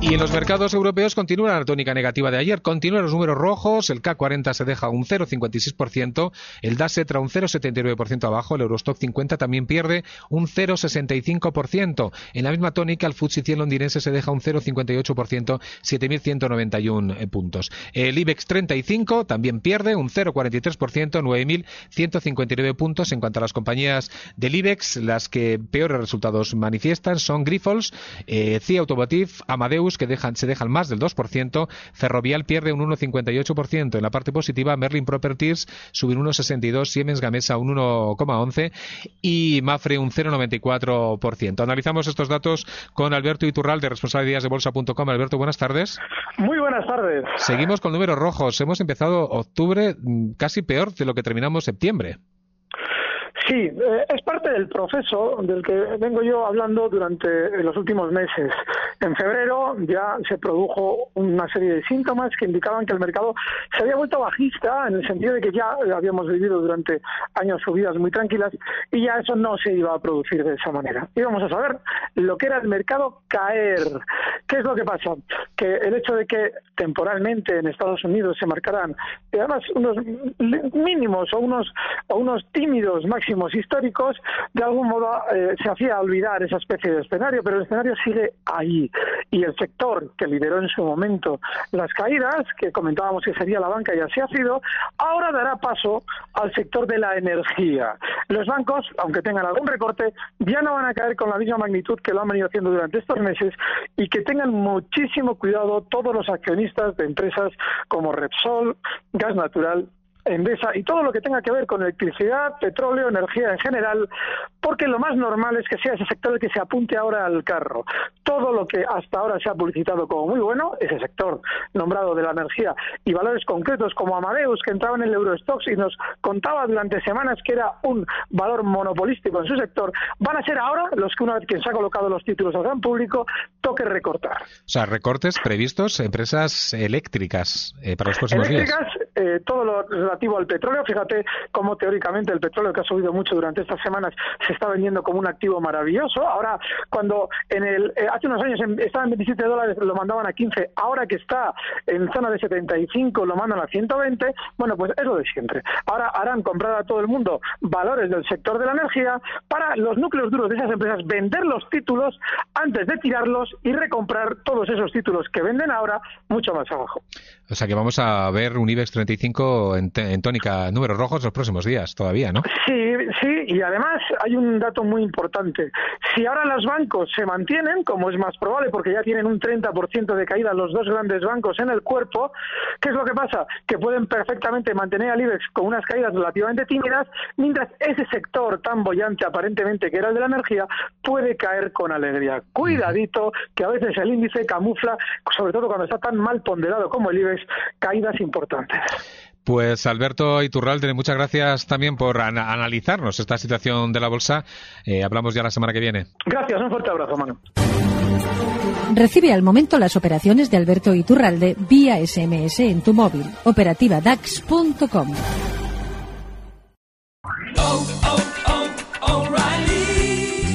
Y en los mercados europeos continúa la tónica negativa de ayer. Continúan los números rojos. El K40 se deja un 0,56%. El DAS entra un 0,79% abajo. El Eurostock 50 también pierde un 0,65%. En la misma tónica, el FTSE 100 londinense se deja un 0,58%, 7.191 puntos. El IBEX 35 también pierde un 0,43%, 9.159 puntos. En cuanto a las compañías del IBEX, las que peores resultados manifiestan son Grifols, eh, CIA Automotive, Amadeus, que dejan, se dejan más del 2%, Ferrovial pierde un 1,58%. En la parte positiva, Merlin Properties sube un 1,62%, Siemens Gamesa un 1,11% y Mafre un 0,94%. Analizamos estos datos con Alberto Iturral de responsabilidades-de-bolsa.com. Alberto, buenas tardes. Muy buenas tardes. Seguimos con números rojos. Hemos empezado octubre mm, casi peor de lo que terminamos septiembre. Sí, eh, es parte del proceso del que vengo yo hablando durante los últimos meses. En febrero ya se produjo una serie de síntomas que indicaban que el mercado se había vuelto bajista en el sentido de que ya habíamos vivido durante años subidas muy tranquilas y ya eso no se iba a producir de esa manera. Íbamos a saber lo que era el mercado caer. ¿Qué es lo que pasa? Que el hecho de que temporalmente en Estados Unidos se marcaran además unos mínimos o unos, o unos tímidos máximos históricos, de algún modo eh, se hacía olvidar esa especie de escenario, pero el escenario sigue ahí. Y el sector que lideró en su momento las caídas, que comentábamos que sería la banca y así ha sido, ahora dará paso al sector de la energía. Los bancos, aunque tengan algún recorte, ya no van a caer con la misma magnitud que lo han venido haciendo durante estos meses y que tengan muchísimo cuidado todos los accionistas de empresas como Repsol, Gas Natural Endesa y todo lo que tenga que ver con electricidad, petróleo, energía en general, porque lo más normal es que sea ese sector el que se apunte ahora al carro. Todo lo que hasta ahora se ha publicitado como muy bueno, ese sector nombrado de la energía y valores concretos como Amadeus, que entraba en el Eurostox y nos contaba durante semanas que era un valor monopolístico en su sector, van a ser ahora los que una vez que se ha colocado los títulos al gran público, toque recortar. O sea, recortes previstos, empresas eléctricas eh, para los próximos eléctricas, días. Eh, todo lo relativo al petróleo, fíjate cómo teóricamente el petróleo que ha subido mucho durante estas semanas se está vendiendo como un activo maravilloso. Ahora, cuando en el eh, hace unos años estaba en 27 dólares, lo mandaban a 15, ahora que está en zona de 75, lo mandan a 120, bueno, pues es lo de siempre. Ahora harán comprar a todo el mundo valores del sector de la energía para los núcleos duros de esas empresas vender los títulos antes de tirarlos y recomprar todos esos títulos que venden ahora mucho más abajo. O sea que vamos a ver un IBEX 35 en, en tónica números rojos los próximos días, todavía, ¿no? Sí, sí, y además hay un dato muy importante. Si ahora los bancos se mantienen, como es más probable, porque ya tienen un 30% de caída los dos grandes bancos en el cuerpo, ¿qué es lo que pasa? Que pueden perfectamente mantener al IBEX con unas caídas relativamente tímidas, mientras ese sector tan bollante aparentemente que era el de la energía puede caer con alegría. Cuidadito, que a veces el índice camufla, sobre todo cuando está tan mal ponderado como el IBEX, caídas importantes. Pues Alberto Iturralde, muchas gracias también por ana- analizarnos esta situación de la bolsa. Eh, hablamos ya la semana que viene. Gracias, un fuerte abrazo, mano. Recibe al momento las operaciones de Alberto Iturralde vía SMS en tu móvil. Operativa DAX.com.